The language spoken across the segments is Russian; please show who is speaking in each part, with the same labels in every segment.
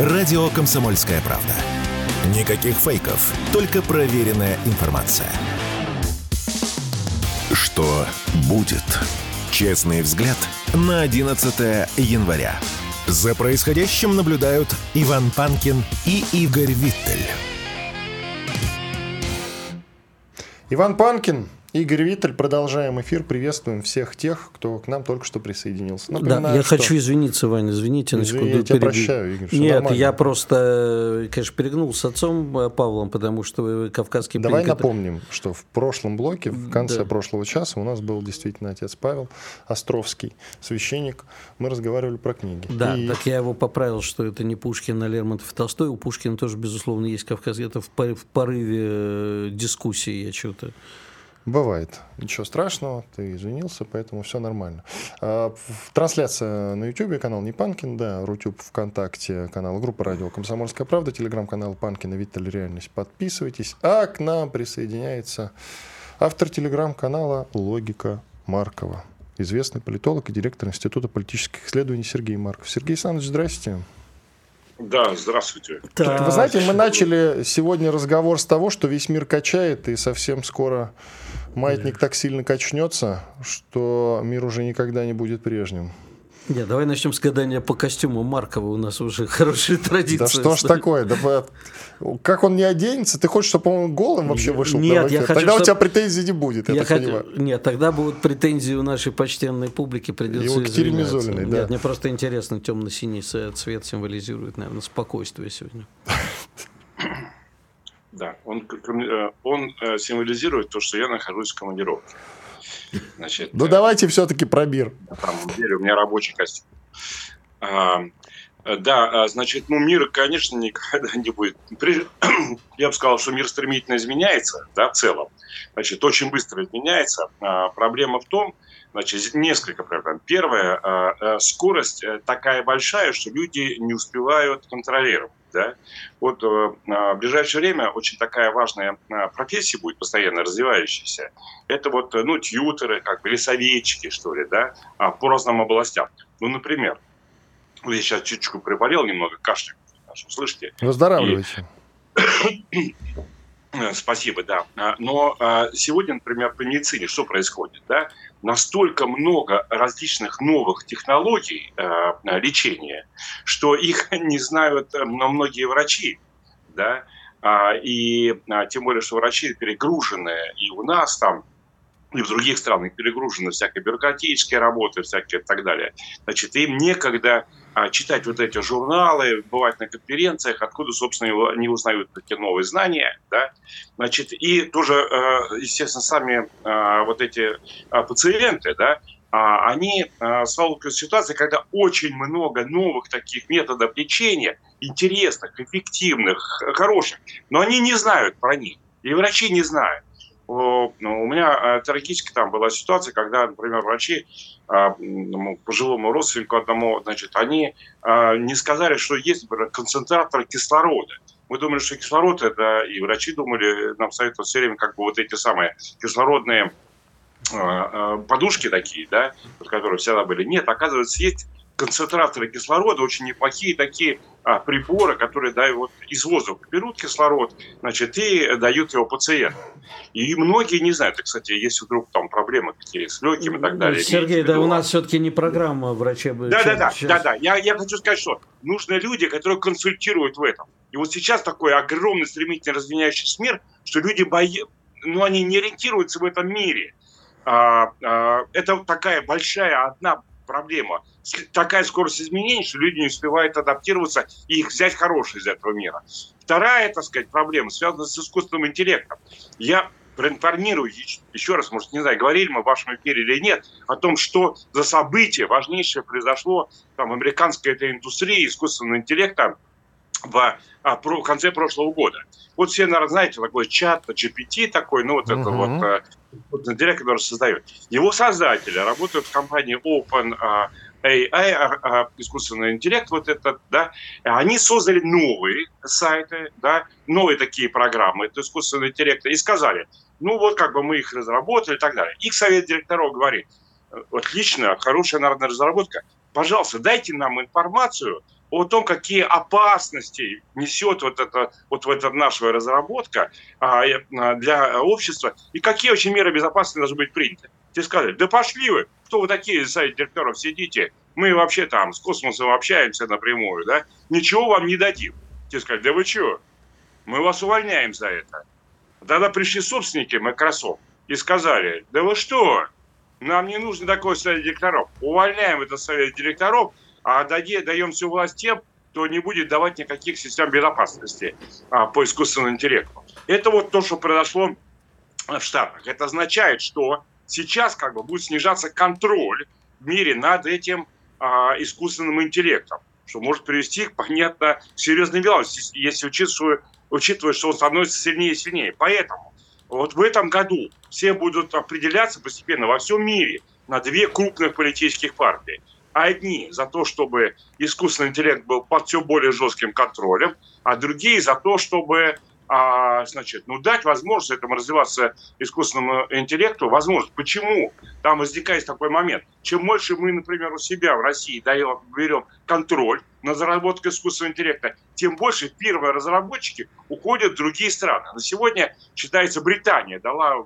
Speaker 1: Радио «Комсомольская правда». Никаких фейков, только проверенная информация. Что будет? Честный взгляд на 11 января. За происходящим наблюдают Иван Панкин и Игорь Виттель.
Speaker 2: Иван Панкин, Игорь Виттель, продолжаем эфир. Приветствуем всех тех, кто к нам только что присоединился.
Speaker 3: Напоминаю, да, я что... хочу извиниться, Ваня, извините на секунду.
Speaker 2: Я тебя прощаю, Игорь,
Speaker 3: Нет, нормально. я просто, конечно, перегнул с отцом э, Павлом, потому что кавказский
Speaker 2: Давай плен, напомним, что в прошлом блоке, в конце да. прошлого часа у нас был действительно отец Павел Островский, священник. Мы разговаривали про книги.
Speaker 3: Да, и... так я его поправил, что это не Пушкин, а Лермонтов Толстой. У Пушкина тоже, безусловно, есть кавказский. Это в порыве э, дискуссии я что-то...
Speaker 2: Бывает. Ничего страшного, ты извинился, поэтому все нормально. А, трансляция на YouTube, канал Не Панкин, да, Рутюб ВКонтакте, канал группа Радио Комсомольская правда, телеграм-канал Панкина Виталь Реальность. Подписывайтесь. А к нам присоединяется автор телеграм-канала Логика Маркова. Известный политолог и директор Института политических исследований Сергей Марков. Сергей Александрович, здрасте.
Speaker 4: Да, здравствуйте.
Speaker 2: Так. Вы знаете, мы начали сегодня разговор с того, что весь мир качает, и совсем скоро маятник так сильно качнется, что мир уже никогда не будет прежним.
Speaker 3: Нет, давай начнем с гадания по костюму Маркова. У нас уже хорошая традиция.
Speaker 2: Да что ж такое? Да, как он не оденется? Ты хочешь, чтобы он голым вообще вышел?
Speaker 3: Нет, я хочу,
Speaker 2: Тогда чтобы... у тебя претензий не будет, я, я так хочу...
Speaker 3: Нет, тогда будут претензии у нашей почтенной публики. Придется
Speaker 2: к да.
Speaker 3: Нет, мне просто интересно, темно-синий цвет символизирует, наверное, спокойствие сегодня.
Speaker 4: Да, он, э, он э, символизирует то, что я нахожусь в командировке.
Speaker 2: Значит, ну, давайте все-таки про мир.
Speaker 4: На самом деле, у меня рабочий костюм. А, да, значит, ну, мир, конечно, никогда не будет. Я бы сказал, что мир стремительно изменяется, да, в целом. Значит, очень быстро изменяется. А, проблема в том, значит, несколько проблем. Первое, а, скорость э, такая большая, что люди не успевают контролировать. Да? Вот э, в ближайшее время очень такая важная э, профессия будет постоянно развивающаяся. Это вот, ну, тьютеры, как бы, или советчики, что ли, да, а, по разным областям. Ну, например, я сейчас чуть-чуть приболел немного, кашля, слышите?
Speaker 2: Выздоравливайте.
Speaker 4: И... Спасибо, да. А, но а, сегодня, например, по медицине что происходит? Да? Настолько много различных новых технологий э, лечения, что их не знают э, многие врачи. Да? А, и а, тем более, что врачи перегружены и у нас там, и в других странах перегружены всякой бюрократической работой, всякие и так далее. Значит, им некогда а, читать вот эти журналы, бывать на конференциях, откуда, собственно, они узнают такие новые знания, да, значит, и тоже, э, естественно, сами э, вот эти а, пациенты, да, а, они сталкиваются с ситуацией, когда очень много новых таких методов лечения, интересных, эффективных, хороших, но они не знают про них, и врачи не знают. Ну, у меня э, трагически там была ситуация, когда, например, врачи а, пожилому родственнику одному, значит, они а, не сказали, что есть, например, концентратор кислорода. Мы думали, что кислород это, и врачи думали, нам советуют все время как бы вот эти самые кислородные а, подушки такие, да, которые всегда были. Нет, оказывается, есть концентраторы кислорода, очень неплохие такие а, приборы, которые дают из воздуха берут кислород, значит, и дают его пациенту. И многие не знают, и, кстати, если вдруг там проблемы какие с легкими и так далее.
Speaker 3: Сергей, да, у нас все-таки не программа врачебная.
Speaker 4: Да, да, да, да, да. Я, я хочу сказать, что нужны люди, которые консультируют в этом. И вот сейчас такой огромный, стремительно развивающийся мир, что люди боятся, ну, они не ориентируются в этом мире. А, а, это такая большая одна проблема. Такая скорость изменений, что люди не успевают адаптироваться и их взять хорошие из этого мира. Вторая, так сказать, проблема связана с искусственным интеллектом. Я проинформирую еще раз, может, не знаю, говорили мы в вашем эфире или нет, о том, что за событие важнейшее произошло там, в американской этой индустрии искусственного интеллекта в а, про, конце прошлого года. Вот все, наверное, знаете, такой чат GPT такой, ну, вот uh-huh. это вот, интеллект, который создает. Его создатели работают в компании Open AI, а, а, искусственный интеллект, вот этот, да, они создали новые сайты, да, новые такие программы, это искусственный интеллект, и сказали, ну вот как бы мы их разработали и так далее. Их совет директоров говорит, отлично, хорошая народная разработка, пожалуйста, дайте нам информацию, о том, какие опасности несет вот, это, вот эта наша разработка а, а, для общества и какие очень меры безопасности должны быть приняты. Тебе сказали, да пошли вы, кто вы такие совет директоров сидите, мы вообще там с космосом общаемся напрямую, да, ничего вам не дадим. Тебе сказали, да вы что, мы вас увольняем за это. Тогда пришли собственники Microsoft и сказали, да вы что, нам не нужен такой совет директоров. Увольняем этот совет директоров, а даем всю власть тем, кто не будет давать никаких систем безопасности а, по искусственному интеллекту. Это вот то, что произошло в Штатах. Это означает, что сейчас как бы будет снижаться контроль в мире над этим а, искусственным интеллектом, что может привести к, понятно, серьезным делам, если учитывая, учитывая, что он становится сильнее и сильнее. Поэтому вот в этом году все будут определяться постепенно во всем мире на две крупных политических партии. Одни за то, чтобы искусственный интеллект был под все более жестким контролем, а другие за то, чтобы а, значит, ну, дать возможность этому развиваться искусственному интеллекту, возможность. Почему? Там возникает такой момент. Чем больше мы, например, у себя в России даем, берем контроль над разработкой искусственного интеллекта, тем больше первые разработчики уходят в другие страны. На сегодня, считается, Британия дала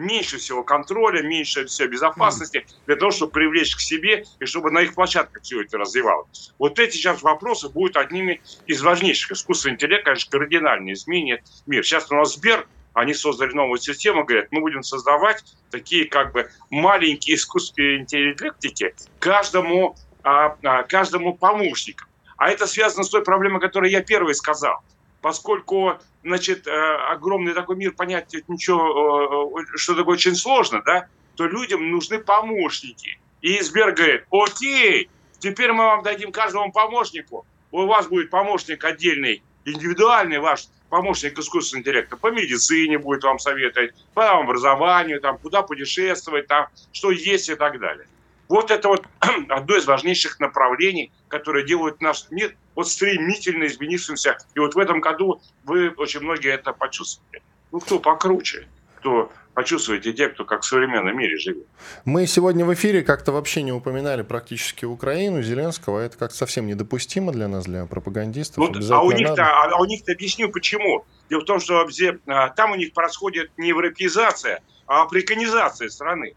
Speaker 4: меньше всего контроля, меньше всего безопасности для того, чтобы привлечь к себе и чтобы на их площадках все это развивалось. Вот эти сейчас вопросы будут одними из важнейших. Искусственный интеллект, конечно, кардинально изменит мир. Сейчас у нас Сбер они создали новую систему, говорят, мы будем создавать такие как бы маленькие искусственные интеллектики каждому, а, а, каждому помощнику. А это связано с той проблемой, которую я первый сказал поскольку, значит, э, огромный такой мир, понять ничего, э, что такое очень сложно, да, то людям нужны помощники. И Сбер говорит, окей, теперь мы вам дадим каждому помощнику, у вас будет помощник отдельный, индивидуальный ваш помощник искусственного интеллекта по медицине будет вам советовать, по образованию, там, куда путешествовать, там, что есть и так далее. Вот это вот одно из важнейших направлений, которое делает наш мир вот стремительно изменившимся. И вот в этом году вы очень многие это почувствовали. Ну, кто покруче, кто почувствуете те, кто как в современном мире живет.
Speaker 2: Мы сегодня в эфире как-то вообще не упоминали практически Украину, Зеленского. Это как-то совсем недопустимо для нас, для пропагандистов.
Speaker 4: Вот, а у них-то, а, у них-то объясню почему. Дело в том, что а, там у них происходит не европеизация, а африканизация страны.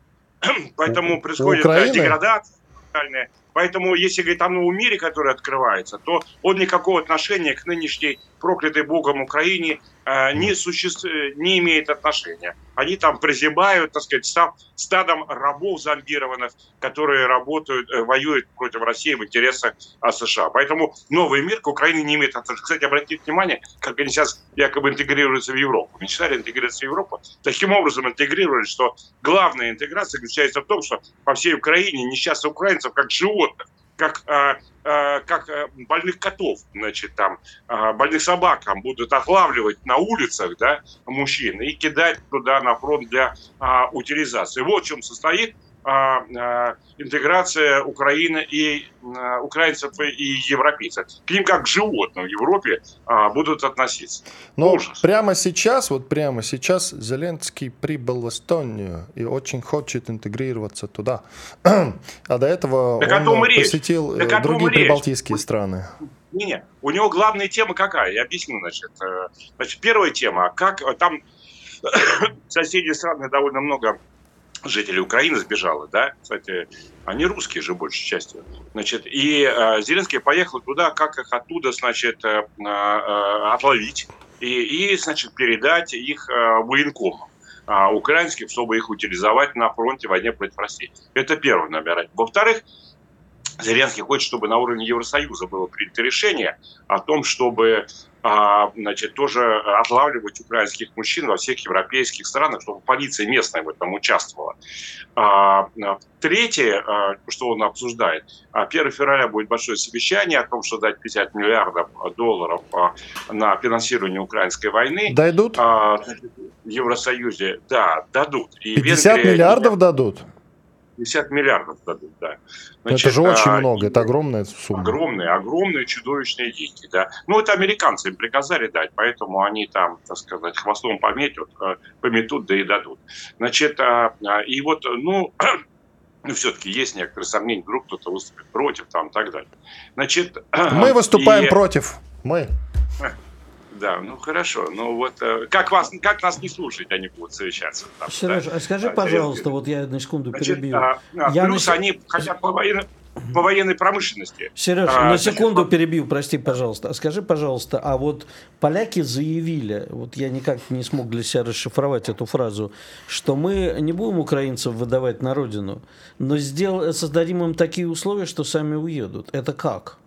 Speaker 4: Поэтому происходит деградация тотальная. Поэтому, если говорить о новом мире, который открывается, то он никакого отношения к нынешней проклятой Богом Украине э, не, существ... не имеет отношения. Они там прозябают, так сказать, став стадом рабов зомбированных, которые работают, э, воюют против России в интересах а, США. Поэтому новый мир к Украине не имеет отношения. Кстати, обратите внимание, как они сейчас якобы интегрируются в Европу. Мечтали интегрироваться в Европу. Таким образом интегрировали, что главная интеграция заключается в том, что по всей Украине несчастных украинцев как животных как, а, а, как а, больных котов, значит, там, больных собак там, будут отлавливать на улицах, да, мужчин и кидать туда на фронт для утилизации. Вот в чем состоит а, а, интеграция Украины и а, украинцев и европейцев. К ним как к животным в Европе будут относиться.
Speaker 2: Но Ужас. прямо сейчас, вот прямо сейчас Зеленский прибыл в Эстонию и очень хочет интегрироваться туда. А до этого так он посетил так другие прибалтийские страны.
Speaker 4: Не, не, у него главная тема какая? Я объясню, значит. Э, значит, первая тема, как там соседние страны довольно много жителей Украины сбежало, да, кстати, они русские же большей частью, значит, и э, Зеленский поехал туда, как их оттуда, значит, э, э, отловить и, и, значит, передать их э, военкомам э, украинским, чтобы их утилизовать на фронте в войне против России. Это первый номер. Во-вторых, Зеленский хочет, чтобы на уровне Евросоюза было принято решение о том, чтобы а, значит, тоже отлавливать украинских мужчин во всех европейских странах, чтобы полиция местная в этом участвовала. А, третье, а, что он обсуждает, 1 февраля будет большое совещание о том, что дать 50 миллиардов долларов на финансирование украинской войны.
Speaker 2: Дойдут?
Speaker 4: В Евросоюзе, да, дадут.
Speaker 2: И 50 Венгрия, миллиардов дадут?
Speaker 4: 50 миллиардов дадут, да.
Speaker 2: Значит, это же очень а, много, это огромная сумма.
Speaker 4: Огромные, огромные чудовищные деньги, да. Ну, это американцы им приказали дать, поэтому они там, так сказать, хвостом пометят, э, пометут, да и дадут. Значит, а, а, и вот, ну, ну, все-таки есть некоторые сомнения, вдруг кто-то выступит против, там, и так далее.
Speaker 2: Значит, Мы выступаем
Speaker 4: и...
Speaker 2: против. Мы.
Speaker 4: Да, ну хорошо. Ну вот э, как вас, как нас не слушать, они будут совещаться.
Speaker 3: Там, Сереж, да? а скажи, пожалуйста, вот я на секунду Значит, перебью.
Speaker 4: А, а,
Speaker 3: я
Speaker 4: плюс на... они хотят по военной, по военной промышленности.
Speaker 3: Сереж, а, на секунду значит, перебью, прости, пожалуйста. А скажи, пожалуйста, а вот поляки заявили, вот я никак не смог для себя расшифровать эту фразу, что мы не будем украинцев выдавать на родину, но сдел... создадим им такие условия, что сами уедут. Это как?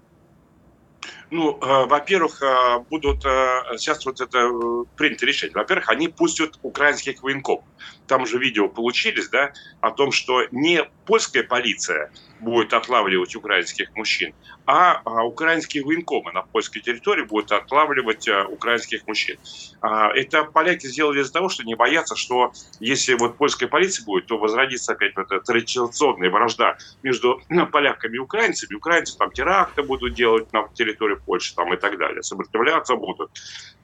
Speaker 4: Ну, э, во-первых, э, будут э, сейчас вот это принято решение. Во-первых, они пустят украинских военков. Там же видео получились, да, о том, что не польская полиция будет отлавливать украинских мужчин, а, а украинские военкомы на польской территории будут отлавливать а, украинских мужчин. А, это поляки сделали из-за того, что не боятся, что если вот польская полиция будет, то возродится опять вот эта традиционная вражда между ну, поляками и украинцами. Украинцы там теракты будут делать на территории Польши там, и так далее, сопротивляться будут.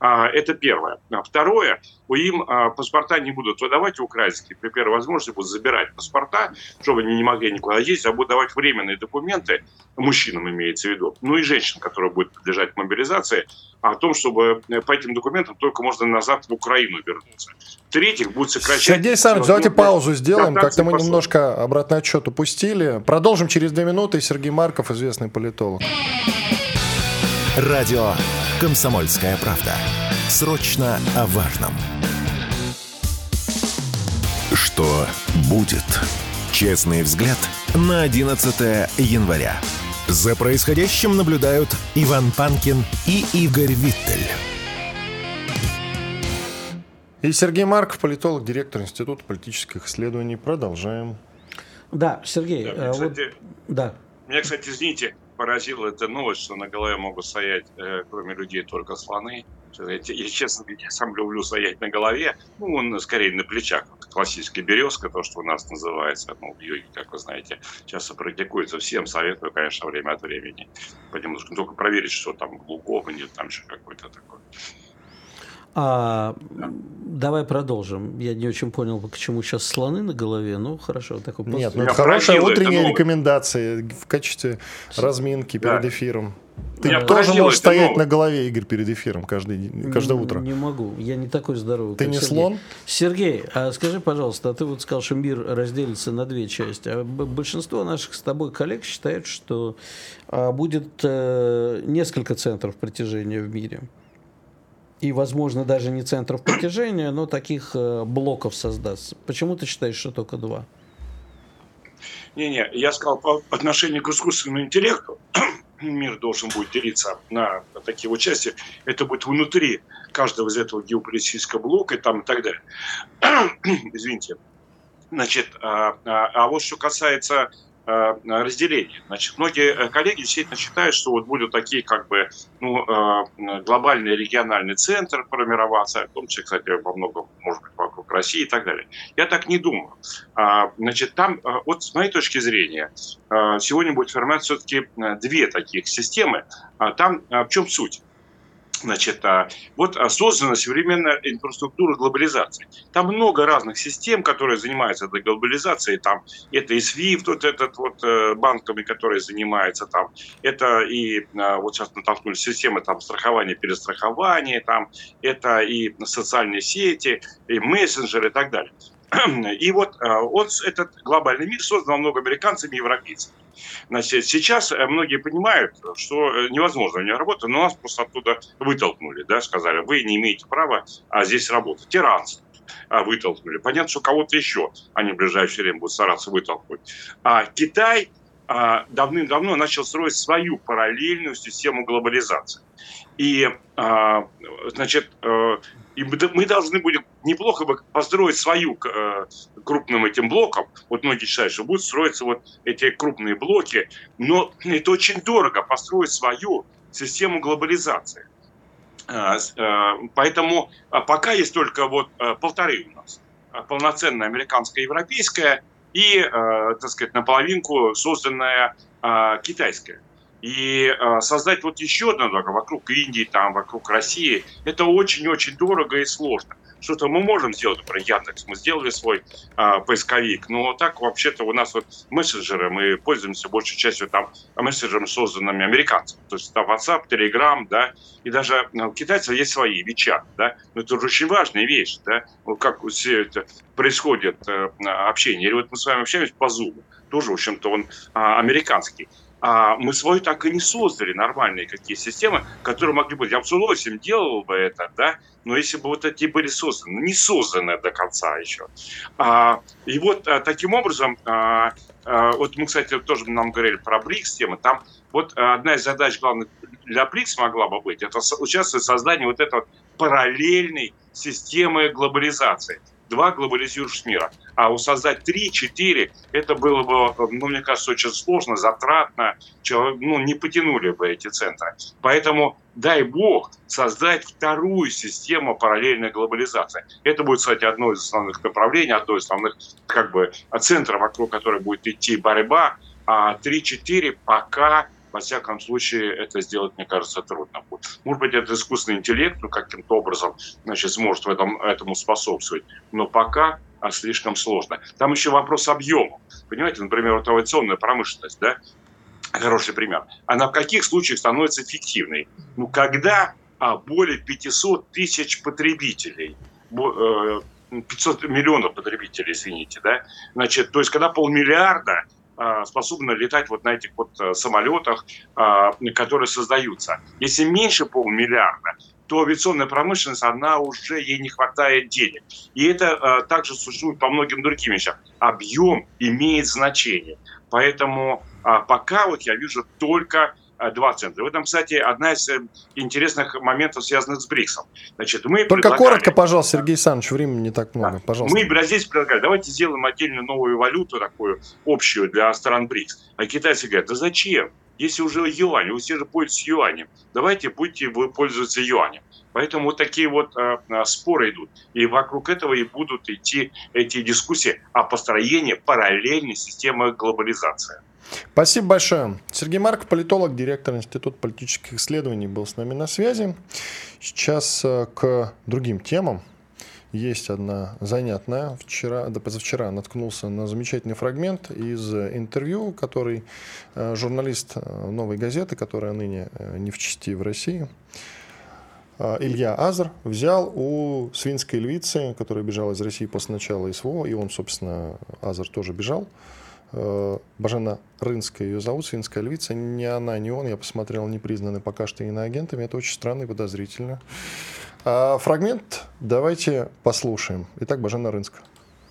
Speaker 4: А, это первое. Второе, им а, паспорта не будут выдавать украинские, при первой возможности будут забирать паспорта, чтобы они не могли никуда ездить, а будут давать временные документы, мужчинам имеется в виду, ну и женщин, которые будут подлежать мобилизации, о том, чтобы э, по этим документам только можно назад в Украину вернуться. В-третьих, будет сокращать...
Speaker 2: Сергей Александрович, давайте паузу сделаем. Как-то мы немножко обратный отчет упустили. Продолжим через две минуты. Сергей Марков, известный политолог.
Speaker 1: Радио «Комсомольская правда». Срочно о важном. Что будет? Честный взгляд на 11 января. За происходящим наблюдают Иван Панкин и Игорь Виттель.
Speaker 2: И Сергей Марков, политолог, директор Института политических исследований. Продолжаем.
Speaker 3: Да, Сергей. Да,
Speaker 4: э, кстати, вот, да. Меня, кстати, извините, поразила эта новость, что на голове могут стоять, э, кроме людей, только слоны. Я, я, честно говоря, сам люблю стоять на голове. Ну, он скорее на плечах. Классическая березка, то, что у нас называется. Ну, йоги, как вы знаете, часто практикуется. Всем советую, конечно, время от времени. Что только проверить, что там глубоко, нет там еще какой-то такой.
Speaker 3: А, давай продолжим. Я не очень понял, почему сейчас слоны на голове. Ну, хорошо. Такой
Speaker 2: пост... Нет, ну, хорошая утренняя рекомендация в качестве разминки да. перед эфиром. Ты я тоже можешь стоять новое. на голове, Игорь, перед эфиром каждый, каждое утро.
Speaker 3: Не могу. Я не такой здоровый.
Speaker 2: Ты не
Speaker 3: Сергей.
Speaker 2: слон?
Speaker 3: Сергей, а скажи, пожалуйста, а ты вот сказал, что мир разделится на две части. А большинство наших с тобой коллег считают, что а, будет э, несколько центров притяжения в мире и, возможно, даже не центров притяжения, но таких э, блоков создастся. Почему ты считаешь, что только два?
Speaker 4: Не-не, я сказал по отношению к искусственному интеллекту, мир должен будет делиться на такие вот части. Это будет внутри каждого из этого геополитического блока и там и так далее. Извините. Значит, а, а, а вот что касается разделение. Значит, многие э, коллеги действительно считают, что вот будут такие как бы ну, э, глобальный региональный центр формироваться, в том числе, кстати, во многом, может быть, вокруг России и так далее. Я так не думаю. А, значит, там, вот с моей точки зрения, сегодня будет формироваться все-таки две таких системы. А там в чем суть? Значит, а, вот а, создана современная инфраструктура глобализации. Там много разных систем, которые занимаются этой глобализацией. Там это и SWIFT, вот этот вот э, банками, которые занимаются там. Это и а, вот сейчас натолкнулись системы там страхования, перестрахования, там это и социальные сети, и мессенджеры и так далее. И вот он, этот глобальный мир создан много американцами и европейцами. Значит, сейчас э, многие понимают, что э, невозможно у нее работать, но нас просто оттуда вытолкнули, да, сказали, вы не имеете права а здесь работать. Тиранство а, вытолкнули. Понятно, что кого-то еще они в ближайшее время будут стараться вытолкнуть. А Китай а, давным-давно начал строить свою параллельную систему глобализации. И, а, значит, э, и мы должны будем неплохо бы построить свою э, крупным этим блоком. Вот многие считают, что будут строиться вот эти крупные блоки, но это очень дорого построить свою систему глобализации. Э, э, поэтому пока есть только вот полторы у нас. Полноценная американская, европейская и, так сказать, наполовинку созданная китайская. И э, создать вот еще одно вокруг Индии, там, вокруг России, это очень-очень дорого и сложно. что-то мы можем сделать, например, Яндекс, мы сделали свой а, поисковик, но так вообще-то у нас вот мессенджеры, мы пользуемся большей частью там мессенджерами, созданными американцами, то есть там WhatsApp, Telegram, да, и даже ну, у китайцев есть свои, WeChat, да, но это уже очень важная вещь, да, вот как все это происходит э, общение, или вот мы с вами общаемся по Zoom, тоже, в общем-то, он а, американский а мы свою так и не создали нормальные какие системы, которые могли быть. Я бы с удовольствием делал бы это, да, но если бы вот эти были созданы, не созданы до конца еще. А, и вот а, таким образом, а, а, вот мы, кстати, тоже нам говорили про БРИКС темы, там вот одна из задач главных для БРИКС могла бы быть, это участвовать в создании вот этой параллельной системы глобализации два глобализирующих мира. А создать три-четыре, это было бы, ну, мне кажется, очень сложно, затратно, ну, не потянули бы эти центры. Поэтому, дай бог, создать вторую систему параллельной глобализации. Это будет, кстати, одно из основных направлений, одно из основных, как бы, центров, вокруг которой будет идти борьба, а 3-4 пока во всяком случае, это сделать, мне кажется, трудно будет. Может быть, это искусственный интеллект ну, каким-то образом значит, сможет в этом, этому способствовать. Но пока а, слишком сложно. Там еще вопрос объема. Понимаете, например, вот авиационная промышленность, да, хороший пример. Она в каких случаях становится эффективной? Ну, когда а, более 500 тысяч потребителей, 500 э, миллионов потребителей, извините, да, значит, то есть когда полмиллиарда способна летать вот на этих вот э, самолетах, а, которые создаются. Если меньше полмиллиарда, то авиационная промышленность, она уже, ей не хватает денег. И это а, также существует по многим другим вещам. Объем имеет значение. Поэтому пока вот я вижу только Э, два центра. В этом, кстати, одна из э, интересных моментов, связанных с БРИКСом.
Speaker 2: Значит, мы Только предлагали... коротко, пожалуйста, Сергей Александрович, времени не так много. Да. Пожалуйста.
Speaker 4: Мы здесь предлагали, давайте сделаем отдельную новую валюту, такую общую для стран БРИКС. А китайцы говорят, да зачем? Если уже юань, вы все же пользуетесь юанем, давайте будете вы пользоваться юанем. Поэтому вот такие вот э, споры идут. И вокруг этого и будут идти эти дискуссии о построении параллельной системы глобализации.
Speaker 2: Спасибо большое. Сергей Марков, политолог, директор Института политических исследований, был с нами на связи. Сейчас э, к другим темам. Есть одна занятная. Вчера, да позавчера наткнулся на замечательный фрагмент из интервью, который э, журналист э, «Новой газеты», которая ныне не в части в России, Илья Азар взял у свинской львицы, которая бежала из России после начала СВО, и он, собственно, Азар тоже бежал, Бажена Рынская ее зовут, свинская львица. Ни она, ни он, я посмотрел, не признаны пока что иноагентами. Это очень странно и подозрительно. А фрагмент давайте послушаем. Итак, Бажена Рынская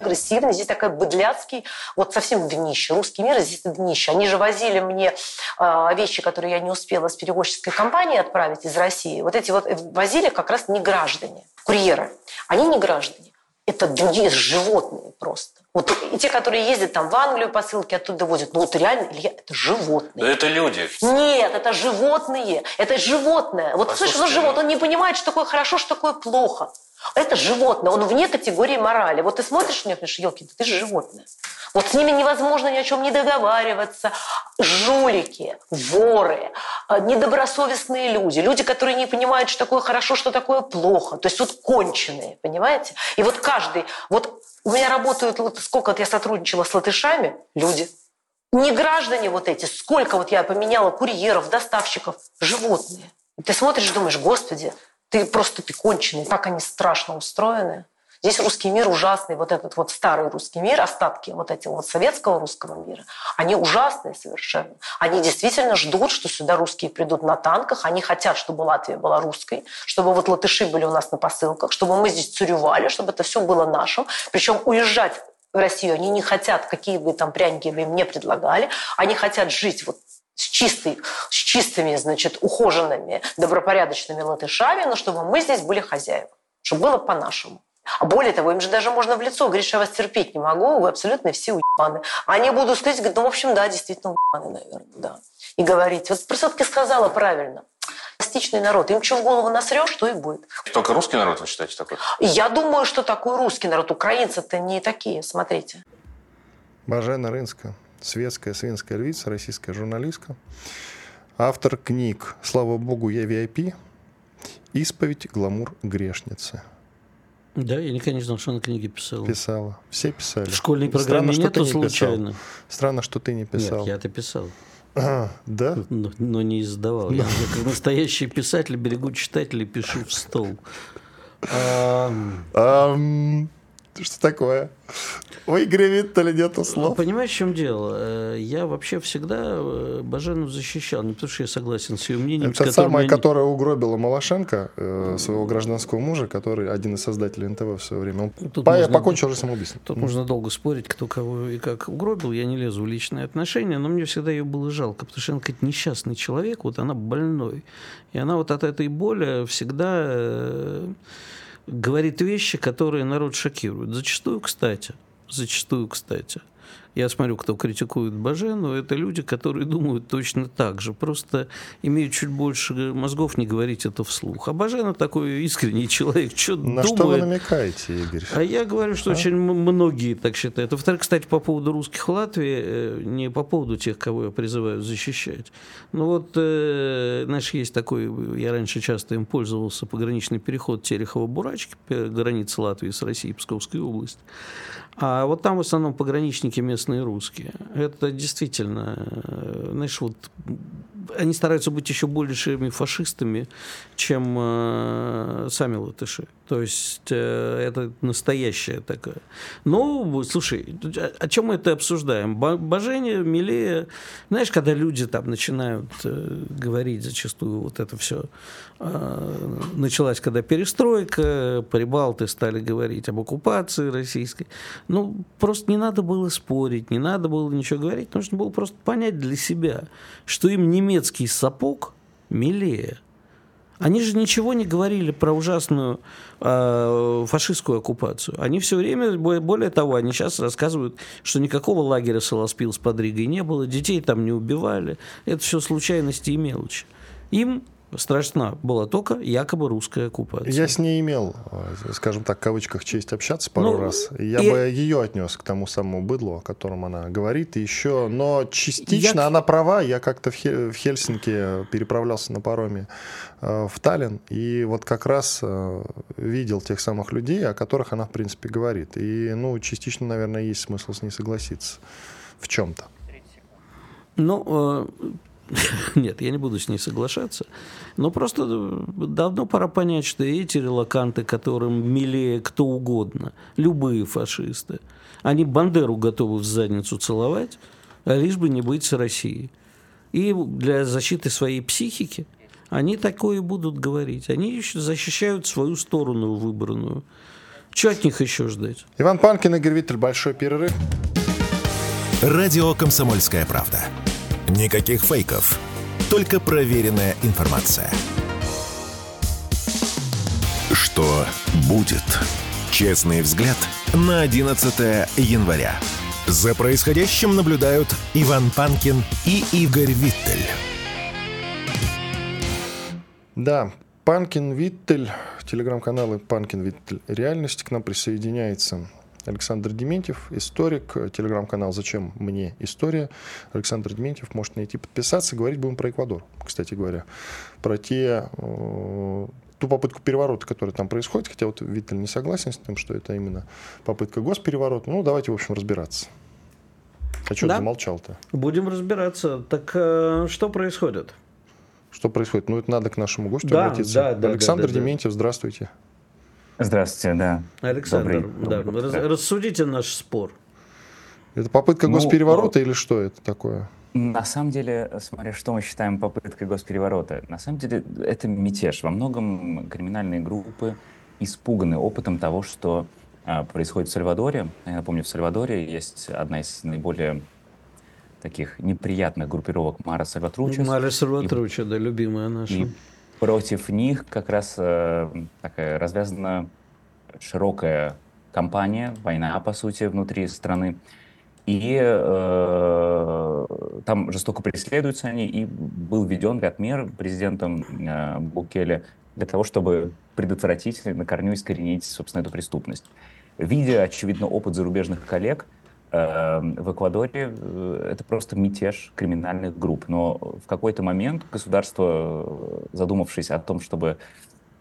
Speaker 5: агрессивный, здесь такой быдляцкий, вот совсем днище. Русский мир здесь днище. Они же возили мне э, вещи, которые я не успела с перевозческой компании отправить из России. Вот эти вот возили как раз не граждане, курьеры. Они не граждане. Это другие животные просто. Вот и те, которые ездят там в Англию посылки оттуда возят, ну вот реально, Илья, это животные.
Speaker 6: Да это люди.
Speaker 5: Нет, это животные. Это животное. Вот слышишь, ну животное, он не понимает, что такое хорошо, что такое плохо. Это животное, он вне категории морали. Вот ты смотришь на них, елки, ты же животное. Вот с ними невозможно ни о чем не договариваться. Жулики, воры, э, недобросовестные люди, люди, которые не понимают, что такое хорошо, что такое плохо. То есть вот конченые, понимаете? И вот каждый, вот у меня работают, вот сколько вот я сотрудничала с латышами, люди. Не граждане вот эти, сколько вот я поменяла курьеров, доставщиков, животные. Ты смотришь, думаешь, господи, ты просто ты конченый, так они страшно устроены. Здесь русский мир ужасный, вот этот вот старый русский мир, остатки вот этого вот советского русского мира, они ужасные совершенно. Они действительно ждут, что сюда русские придут на танках, они хотят, чтобы Латвия была русской, чтобы вот латыши были у нас на посылках, чтобы мы здесь царювали, чтобы это все было нашим. Причем уезжать в Россию они не хотят, какие бы там пряники бы им не предлагали, они хотят жить вот с, чистой, с чистыми, значит, ухоженными, добропорядочными латышами, но чтобы мы здесь были хозяева, чтобы было по-нашему. А более того, им же даже можно в лицо говорить, что я вас терпеть не могу, вы абсолютно все уебаны. Они будут сказать, говорят, ну, в общем, да, действительно уебаны, наверное, да. И говорить. Вот Присотки сказала правильно. Пластичный народ. Им что в голову насрешь, то и будет.
Speaker 6: Только русский народ, вы считаете, такой?
Speaker 5: Я думаю, что такой русский народ. Украинцы-то не такие, смотрите.
Speaker 2: Бажена Рынска, светская свинская львица, российская журналистка. Автор книг «Слава Богу, я VIP», «Исповедь, гламур, грешницы».
Speaker 3: Да, я никогда не знал, что она книги писала.
Speaker 2: Писала. Все писали.
Speaker 3: В школьной программе
Speaker 2: Странно, что ты
Speaker 3: нету
Speaker 2: не писал.
Speaker 3: случайно?
Speaker 2: Странно, что ты не писал.
Speaker 3: Нет, я-то писал.
Speaker 2: А, да?
Speaker 3: Но, но не издавал. Я, я как настоящий писатель берегу читателей, пишу в стол. А,
Speaker 2: Ам, что такое? У Игоря Виттеля нету слов.
Speaker 3: Понимаешь, в чем дело? Э, Я вообще всегда э, Бажену защищал, не потому что я согласен с ее мнением,
Speaker 2: Это самая,
Speaker 3: не-
Speaker 2: которая угробила Малашенко, э, своего гражданского мужа, который один из создателей НТВ в свое время. Он
Speaker 3: Тут
Speaker 2: по-
Speaker 3: можно-
Speaker 2: покончил же самоубийством.
Speaker 3: Тут можно долго спорить, кто кого и как угробил. Я не лезу в личные отношения, но мне всегда ее было жалко, потому что она какой-то несчастный человек, вот она больной. И она вот от этой боли всегда говорит вещи, которые народ шокируют. Зачастую, кстати, зачастую, кстати. Я смотрю, кто критикует Бажену, это люди, которые думают точно так же, просто имеют чуть больше мозгов не говорить это вслух. А Бажена такой искренний человек, что
Speaker 2: На
Speaker 3: думает.
Speaker 2: что вы намекаете, Игорь?
Speaker 3: А я говорю, что очень м- многие так считают. Во-вторых, кстати, по поводу русских в Латвии, э, не по поводу тех, кого я призываю защищать. Ну вот, э, знаешь, есть такой, я раньше часто им пользовался, пограничный переход Терехова-Бурачки, п- граница Латвии с Россией, Псковской области. А вот там в основном пограничники местные русские. Это действительно, э, знаешь, вот они стараются быть еще большими фашистами, чем э, сами латыши. То есть э, это настоящая такая. Ну, слушай, о, о чем мы это обсуждаем? Бо- Божение, милее. Знаешь, когда люди там начинают э, говорить зачастую вот это все. началась когда перестройка, прибалты стали говорить об оккупации российской. Ну, просто не надо было спорить, не надо было ничего говорить. Нужно было просто понять для себя, что им немецкий сапог милее. Они же ничего не говорили про ужасную э, фашистскую оккупацию. Они все время, бо- более того, они сейчас рассказывают, что никакого лагеря Солоспил с подригой не было, детей там не убивали. Это все случайности и мелочи. Им страшна была только якобы русская оккупация.
Speaker 2: Я с ней имел, э, скажем так, в кавычках, честь общаться пару
Speaker 3: Ну,
Speaker 2: раз. Я
Speaker 3: и-
Speaker 2: бы ее отнес к тому самому быдлу, о котором она говорит, и еще, но частично
Speaker 3: Я-
Speaker 2: она права. Я как-то в, Хе- в Хельсинки переправлялся на пароме э, в Таллин, и вот как раз э, видел тех самых людей, о которых она, в принципе, говорит. И, ну, частично, наверное, есть смысл с ней согласиться в чем-то.
Speaker 3: Ну, э, нет, я не буду с ней соглашаться. Но просто э, давно пора понять, что эти релаканты, которым милее кто угодно, любые фашисты, они Бандеру готовы в задницу целовать, а лишь бы не быть с Россией. И для защиты своей психики они такое будут говорить. Они еще защищают свою сторону выбранную. Что от них еще ждать?
Speaker 2: Иван Панкин, Игорь Виттель, большой перерыв.
Speaker 1: Радио «Комсомольская правда». Никаких фейков, только проверенная информация. Что будет? Честный взгляд на 11 января. За происходящим наблюдают Иван Панкин и Игорь Виттель.
Speaker 2: Да, Панкин Виттель, телеграм-каналы Панкин Виттель Реальность. К нам присоединяется Александр Дементьев, историк, телеграм-канал «Зачем мне история?». Александр Дементьев может найти, подписаться. Говорить будем про Эквадор, кстати говоря. Про те, э, ту попытку переворота, которая там происходит. Хотя вот Виттель не согласен с тем, что это именно попытка госпереворота. Ну, давайте, в общем, разбираться. А что
Speaker 3: Да.
Speaker 2: ты замолчал-то?
Speaker 3: Будем разбираться. Так э, что происходит?
Speaker 2: Что происходит? Ну, это надо к нашему гостю
Speaker 3: Да,
Speaker 2: обратиться.
Speaker 3: да, да,
Speaker 2: Александр
Speaker 3: да, да, да.
Speaker 2: Дементьев, здравствуйте.
Speaker 7: Здравствуйте, да.
Speaker 3: Александр,
Speaker 7: Добрый-
Speaker 3: да, раз- рассудите наш спор.
Speaker 2: Это попытка
Speaker 7: Ну,
Speaker 2: госпереворота или что это такое?
Speaker 7: На самом деле, смотря что мы считаем попыткой госпереворота, на самом деле это мятеж. Во многом криминальные группы испуганы опытом того, что а, происходит в Сальвадоре. Я напомню, в Сальвадоре есть одна из наиболее таких неприятных группировок Мара Сальватручес.
Speaker 3: Мария Сальватруча, да, любимая наша.
Speaker 7: И против них как раз э, такая развязана широкая кампания, война, по сути, внутри страны. И э, там жестоко преследуются они, и был введен ряд мер президентом э, Букеле для того, чтобы предотвратить, на корню искоренить, собственно, эту преступность. Видя, очевидно, опыт зарубежных коллег, в Эквадоре э, это просто мятеж криминальных групп. Но в какой-то момент государство, э, задумавшись о том, чтобы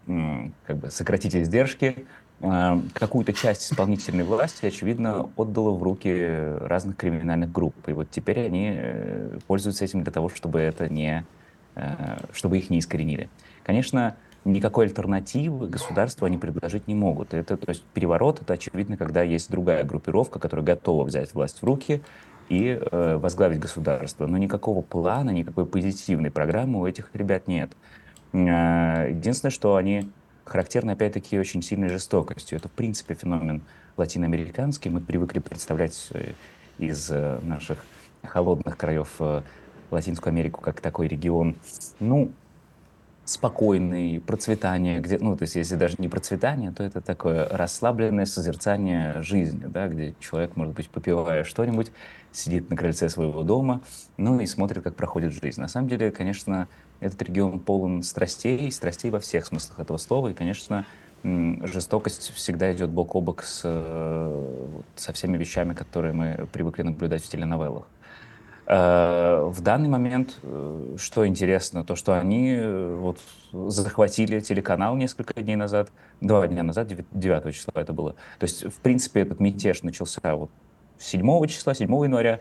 Speaker 7: как бы сократить издержки, э, какую-то часть исполнительной власти, очевидно, отдала в руки разных криминальных групп. И вот теперь они э, пользуются этим для того, чтобы это не, чтобы их не искоренили. Конечно, никакой альтернативы государству они предложить не могут. Это, то есть переворот, это очевидно, когда есть другая группировка, которая готова взять власть в руки и э, возглавить государство. Но никакого плана, никакой позитивной программы у этих ребят нет. Э, единственное, что они характерны, опять-таки, очень сильной жестокостью. Это, в принципе, феномен латиноамериканский. Мы привыкли представлять э, из э, наших холодных краев Латинскую Америку как такой регион, ну, спокойный, процветание, где, ну, то есть если даже не процветание, то это такое расслабленное созерцание жизни, да, где человек, может быть, попивая что-нибудь, сидит на крыльце своего дома, ну и смотрит, как проходит жизнь. На самом деле, конечно, этот регион полон страстей, страстей во всех смыслах этого слова, и, конечно, жестокость всегда идет бок о бок с, э, со всеми вещами, которые мы привыкли наблюдать в теленовеллах. Э, в данный момент, э, что интересно, то, что они э, вот захватили телеканал несколько дней назад, два дня назад, 9 числа это было. То есть, в принципе, этот мятеж начался вот 7 числа, 7 января.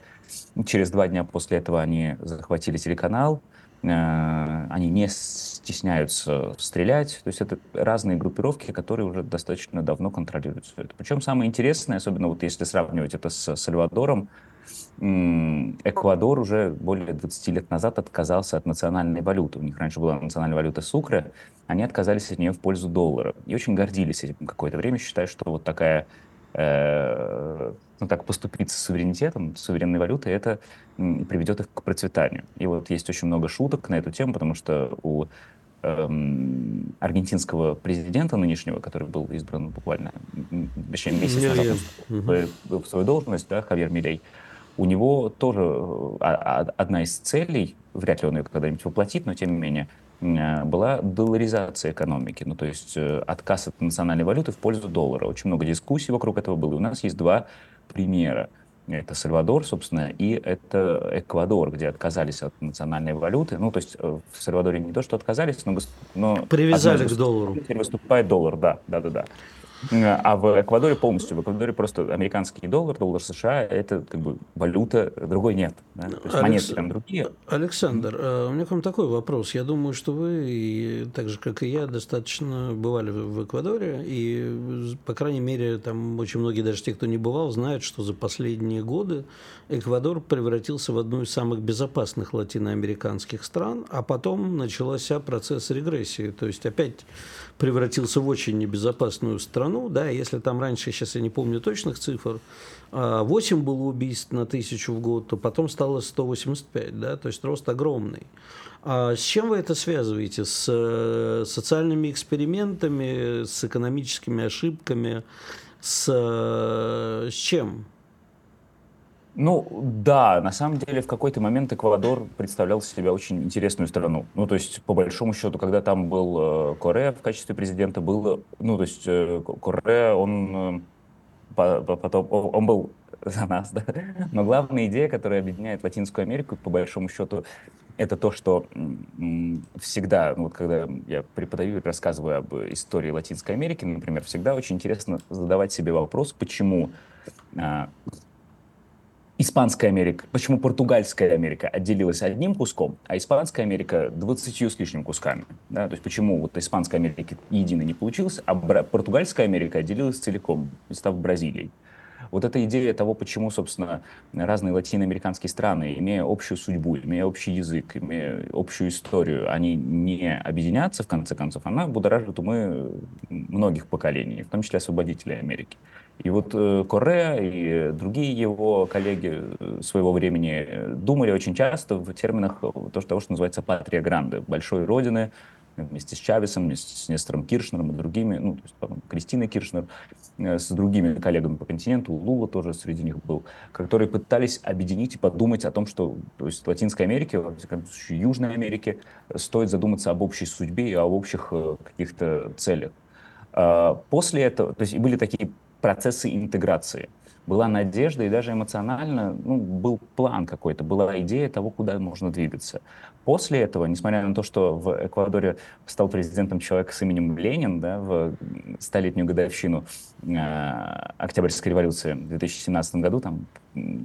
Speaker 7: Через два дня после этого они захватили телеканал. Они не стесняются стрелять. То есть это разные группировки, которые уже достаточно давно контролируют все это. Причем самое интересное, особенно вот если сравнивать это с Сальвадором, Эквадор уже более 20 лет назад отказался от национальной валюты. У них раньше была национальная валюта Сукры, они отказались от нее в пользу доллара. И очень гордились этим какое-то время, считая, что вот такая э, ну, так поступить с суверенитетом, с суверенной валютой, это приведет их к процветанию. И вот есть очень много шуток на эту тему, потому что у эм, аргентинского президента нынешнего, который был избран буквально, точнее, месяц назад в свою должность, да, Хавьер Милей, у него тоже э, а, а, одна из целей, вряд ли он ее когда-нибудь воплотит, но тем не менее, э, была долларизация экономики, ну то есть э, отказ от национальной валюты в пользу доллара. Очень много дискуссий вокруг этого было. И у нас есть два примера. Это Сальвадор, собственно, и это Эквадор, где отказались от национальной валюты. Ну, то есть в Сальвадоре не то, что отказались, но... но
Speaker 3: Привязали к доллару.
Speaker 7: Выступает доллар, да, да, да, да. А в Эквадоре полностью, в Эквадоре просто американский доллар, доллар США, это как бы валюта, другой нет. Да? То есть Алекс... монеты там другие.
Speaker 3: Александр, mm-hmm. у меня к вам такой вопрос. Я думаю, что вы, так же, как и я, достаточно бывали в Эквадоре, и, по крайней мере, там очень многие, даже те, кто не бывал, знают, что за последние годы Эквадор превратился в одну из самых безопасных латиноамериканских стран, а потом начался процесс регрессии. То есть опять превратился в очень небезопасную страну, да, если там раньше, сейчас я не помню точных цифр, 8 а, было убийств на тысячу в год, то потом стало 185, да, то есть рост огромный. А с чем вы это связываете? С э, социальными экспериментами, с экономическими ошибками, с, э, с чем?
Speaker 7: Ну, да, на самом деле в какой-то момент Эквадор представлял себя очень интересную страну. Ну, то есть, по большому счету, когда там был э, Корея в качестве президента, было, ну, то есть, э, Корея, он э, потом, он был за нас, да. Но главная идея, которая объединяет Латинскую Америку, по большому счету, это то, что всегда, ну, вот когда я преподаю и рассказываю об истории Латинской Америки, например, всегда очень интересно задавать себе вопрос, почему а, Испанская Америка, почему Португальская Америка отделилась одним куском, а Испанская Америка 20 с лишним кусками. Да? То есть почему вот Испанская Америка едино не получилась, а Португальская Америка отделилась целиком, став Бразилией. Вот эта идея того, почему, собственно, разные латиноамериканские страны, имея общую судьбу, имея общий язык, имея общую историю, они не объединятся, в конце концов, она будоражит умы многих поколений, в том числе освободителей Америки. И вот э, Корея и другие его коллеги э, своего времени э, думали очень часто в терминах того, что называется патрия гранде, большой родины, вместе с Чавесом, вместе с Нестором Киршнером и другими, ну, то есть, потом, Кристиной Киршнер, с другими коллегами по континенту, Лула тоже среди них был, которые пытались объединить и подумать о том, что то есть, в Латинской Америке, в Южной Америке стоит задуматься об общей судьбе и об общих каких-то целях. А, после этого, то есть были такие процессы интеграции. была надежда и даже эмоционально ну, был план какой-то, была идея того, куда можно двигаться. После этого, несмотря на то, что в Эквадоре стал президентом человек с именем Ленин да, в столетнюю годовщину э, Октябрьской революции в 2017 году, там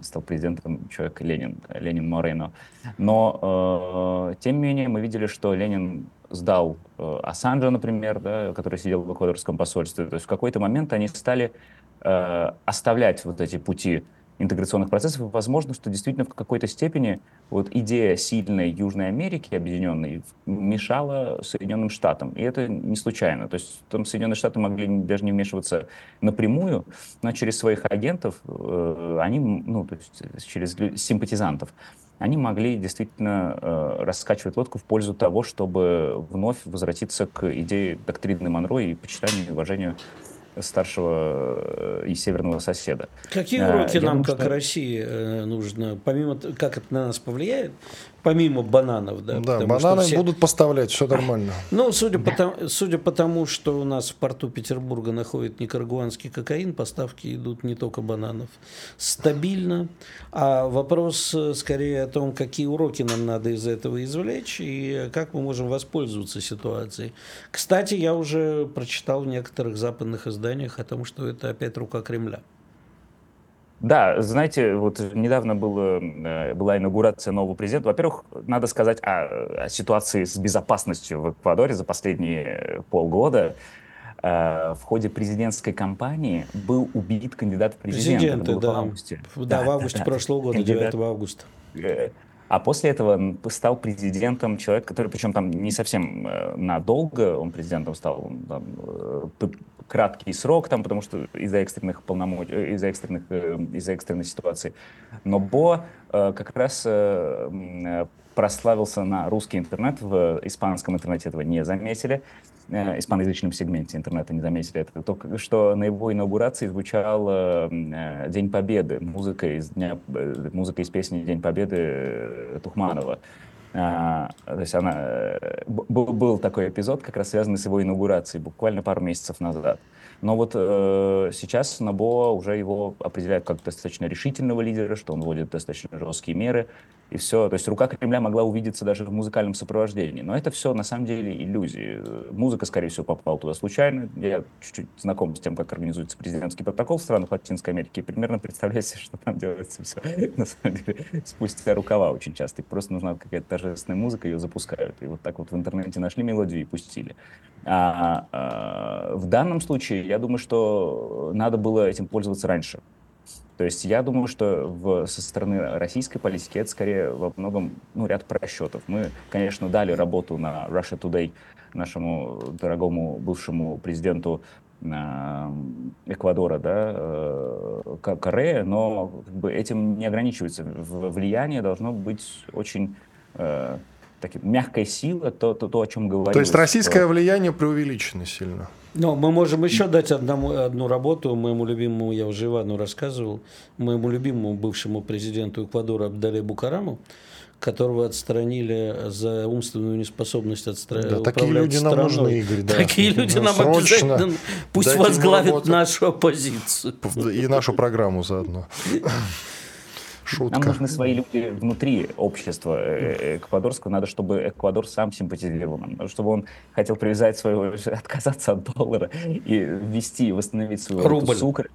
Speaker 7: стал президентом человек Ленин, Ленин Морено. Но, э, тем не менее, мы видели, что Ленин сдал э, Ассанжа, например, да, который сидел в эквадорском посольстве. То есть в какой-то момент они стали э, оставлять вот эти пути интеграционных процессов, и возможно, что действительно в какой-то степени вот идея сильной Южной Америки объединенной мешала Соединенным Штатам. И это не случайно. То есть там Соединенные Штаты могли даже не вмешиваться напрямую, но через своих агентов э, они, ну, то есть через симпатизантов, они могли действительно э, раскачивать лодку в пользу того, чтобы вновь возвратиться к идее доктрины Монро и почитанию и уважению старшего э, и северного соседа.
Speaker 3: Какие уроки а, нам, думаю, как что... России, э, нужно, помимо, как это на нас повлияет, помимо бананов, да?
Speaker 2: Да, бананы все... будут поставлять, все нормально.
Speaker 3: Ну, судя по, тому, судя по тому, что у нас в порту Петербурга находит никарагуанский кокаин, поставки идут не только бананов. Стабильно. А вопрос э, скорее о том, какие уроки нам надо из этого извлечь и как мы можем воспользоваться ситуацией. Кстати, я уже прочитал в некоторых западных изданиях о том, что это опять рука Кремля.
Speaker 7: Да, знаете, вот недавно было, э, была инаугурация нового президента. Во-первых, надо сказать о, о ситуации с безопасностью в Эквадоре за последние полгода. Э, в ходе президентской кампании был убит кандидат в президенты.
Speaker 3: Президенты, да. в августе. Да, да в августе да, прошлого года, кандидат, 9 августа.
Speaker 7: Э, а после этого стал президентом человек, который, причем там не совсем надолго, он президентом стал, там, краткий срок, там, потому что из-за экстренных полномочий, э, из-за экстренных, э, из-за экстренной ситуации. Но Бо э, как раз прославился на русский интернет, в испанском интернете этого не заметили, э, испаноязычном сегменте интернета не заметили это, только что на его инаугурации звучал э, День Победы, музыка из, дня, музыка из песни День Победы Тухманова. А, то есть она, э, был, был такой эпизод, как раз связанный с его инаугурацией, буквально пару месяцев назад. Но вот э, сейчас Набо уже его определяют как достаточно решительного лидера, что он вводит достаточно жесткие меры и все. То есть рука Кремля могла увидеться даже в музыкальном сопровождении. Но это все на самом деле иллюзии. Музыка, скорее всего, попала туда случайно. Я чуть-чуть знаком с тем, как организуется президентский протокол в странах Латинской Америки. Примерно представляю себе, что там делается все. На самом деле, спустя рукава очень часто. И просто нужна какая-то торжественная музыка, ее запускают. И вот так вот в интернете нашли мелодию и пустили. А, а, в данном случае, я думаю, что надо было этим пользоваться раньше. То есть я думаю, что в, со стороны российской политики это скорее во многом ну, ряд просчетов. Мы, конечно, дали работу на Russia Today нашему дорогому бывшему президенту э, Эквадора, да, э, Корея, но как бы, этим не ограничивается. Влияние должно быть очень э, таким, мягкая сила, то, то, то о чем говорилось.
Speaker 2: То есть российское что... влияние преувеличено сильно?
Speaker 3: Но мы можем еще дать одному, одну работу моему любимому, я уже Ивану рассказывал, моему любимому бывшему президенту Эквадора Абдале Букараму, которого отстранили за умственную неспособность отстранить. Да,
Speaker 2: такие люди страной. нам нужны, Игорь. Да.
Speaker 3: Такие люди нам Срочно обязательно пусть возглавят нашу оппозицию.
Speaker 2: И нашу программу заодно. Шутка.
Speaker 7: Нам нужны свои люди внутри общества э, э, эквадорского. Надо, чтобы Эквадор сам симпатизировал нам. Чтобы он хотел привязать свою... отказаться от доллара и ввести, восстановить свою
Speaker 3: Рубль.
Speaker 7: сукр.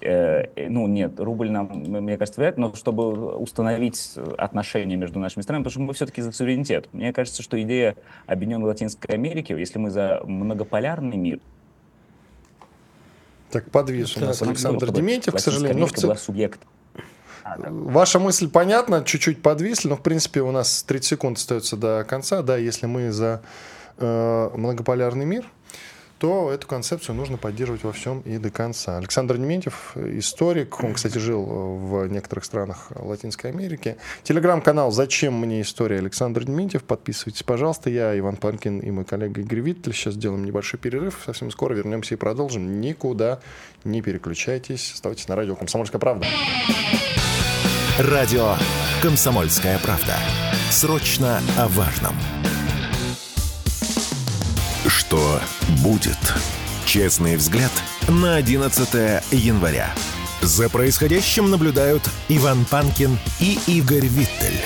Speaker 7: Э, ну, нет, рубль нам, мне кажется, вряд но чтобы установить отношения между нашими странами, потому что мы все-таки за суверенитет. Мне кажется, что идея Объединенной Латинской Америки, если мы за многополярный мир,
Speaker 2: так, подвис у нас Александр Дементьев, к сожалению.
Speaker 7: Но в цел... субъект
Speaker 2: Ваша мысль понятна, чуть-чуть подвисли, но в принципе у нас 30 секунд остается до конца. Да, если мы за э, многополярный мир, то эту концепцию нужно поддерживать во всем и до конца. Александр Нементьев, историк, он, кстати, жил в некоторых странах Латинской Америки. Телеграм-канал «Зачем мне история?» Александр Нементьев. Подписывайтесь, пожалуйста. Я, Иван Панкин и мой коллега Игорь Виттель. Сейчас сделаем небольшой перерыв. Совсем скоро вернемся и продолжим. Никуда не переключайтесь. Оставайтесь на радио «Комсомольская правда».
Speaker 1: Радио «Комсомольская правда». Срочно о важном. Что будет? Честный взгляд на 11 января. За происходящим наблюдают Иван Панкин и Игорь Виттель.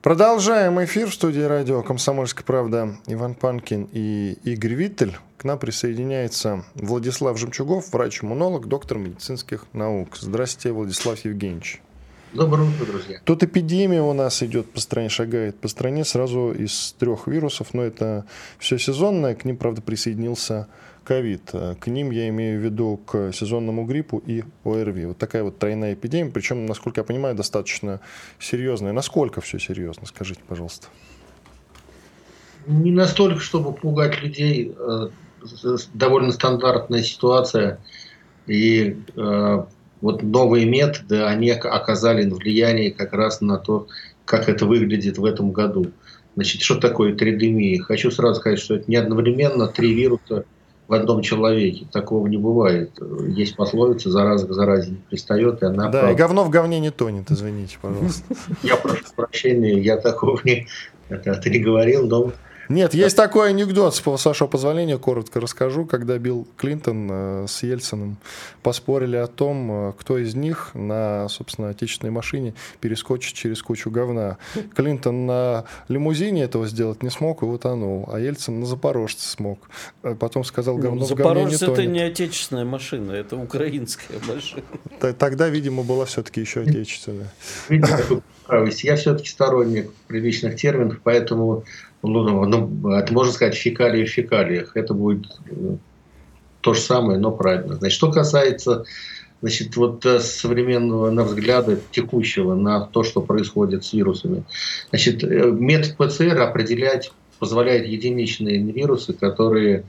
Speaker 2: Продолжаем эфир в студии радио «Комсомольская правда» Иван Панкин и Игорь Виттель. К нам присоединяется Владислав Жемчугов, врач-иммунолог, доктор медицинских наук. Здравствуйте, Владислав Евгеньевич.
Speaker 8: Доброе утро, друзья.
Speaker 2: Тут эпидемия у нас идет по стране, шагает по стране сразу из трех вирусов, но это все сезонное. К ним, правда, присоединился ковид. К ним я имею в виду к сезонному гриппу и ОРВИ. Вот такая вот тройная эпидемия, причем, насколько я понимаю, достаточно серьезная. Насколько все серьезно, скажите, пожалуйста.
Speaker 8: Не настолько, чтобы пугать людей. Э, довольно стандартная ситуация. И э, вот новые методы, они оказали влияние как раз на то, как это выглядит в этом году. Значит, что такое тридемия? Хочу сразу сказать, что это не одновременно три вируса в одном человеке. Такого не бывает. Есть пословица «зараза к заразе не пристает», и она...
Speaker 2: Да, правда. и говно в говне не тонет, извините, пожалуйста.
Speaker 8: Я прошу прощения, я такого не, это, не говорил, но
Speaker 2: нет, есть такой анекдот, с вашего позволения, коротко расскажу, когда Билл Клинтон э, с Ельциным поспорили о том, э, кто из них на, собственно, отечественной машине перескочит через кучу говна. Клинтон на лимузине этого сделать не смог и утонул, а Ельцин на Запорожце смог. Э, потом сказал, говно ну, в говне не
Speaker 3: это не отечественная машина, это украинская машина.
Speaker 2: Тогда, видимо, была все-таки еще отечественная.
Speaker 8: Я все-таки сторонник приличных терминов, поэтому ну, ну, это можно сказать фекалии в фекалиях. Это будет э, то же самое, но правильно. Значит, что касается значит, вот э, современного на взгляда текущего на то, что происходит с вирусами. Значит, э, метод ПЦР определять позволяет единичные вирусы, которые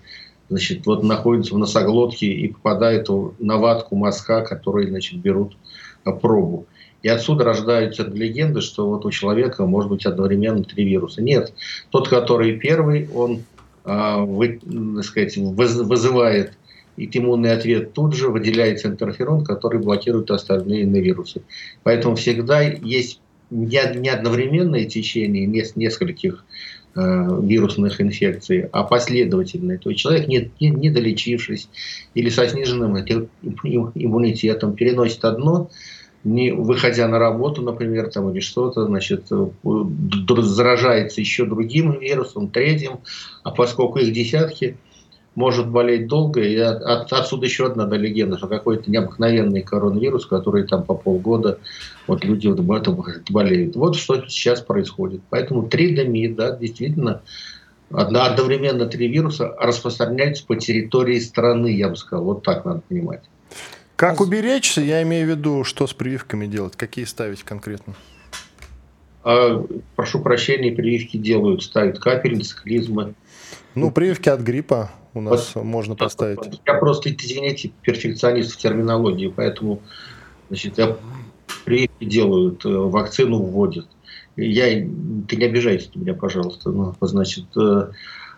Speaker 8: значит, вот находятся в носоглотке и попадают на ватку мозга, которые значит, берут пробу. И отсюда рождаются легенды, что вот у человека может быть одновременно три вируса. Нет, тот, который первый, он э, вы, так сказать, вызывает иммунный ответ тут же, выделяется интерферон, который блокирует остальные вирусы. Поэтому всегда есть не одновременное течение нескольких э, вирусных инфекций, а последовательное. То есть человек, не, не, не долечившись или со сниженным иммунитетом, переносит одно, не выходя на работу, например, там, или что-то, значит, э, заражается еще другим вирусом, третьим, а поскольку их десятки, может болеть долго, и от, отсюда еще одна да, легенда, что какой-то необыкновенный коронавирус, который там по полгода вот люди вот этом болеют. Вот что сейчас происходит. Поэтому тридомии, да, действительно, одновременно три вируса распространяются по территории страны, я бы сказал. Вот так надо понимать.
Speaker 2: Как уберечься, я имею в виду, что с прививками делать, какие ставить конкретно?
Speaker 8: А, прошу прощения, прививки делают, ставят капельницы, клизмы.
Speaker 2: Ну, прививки от гриппа у нас вот, можно поставить.
Speaker 8: Я просто, извините, перфекционист в терминологии, поэтому значит, я, прививки делают, э, вакцину вводят. Я, ты не обижайся на меня, пожалуйста. Ну, значит, э,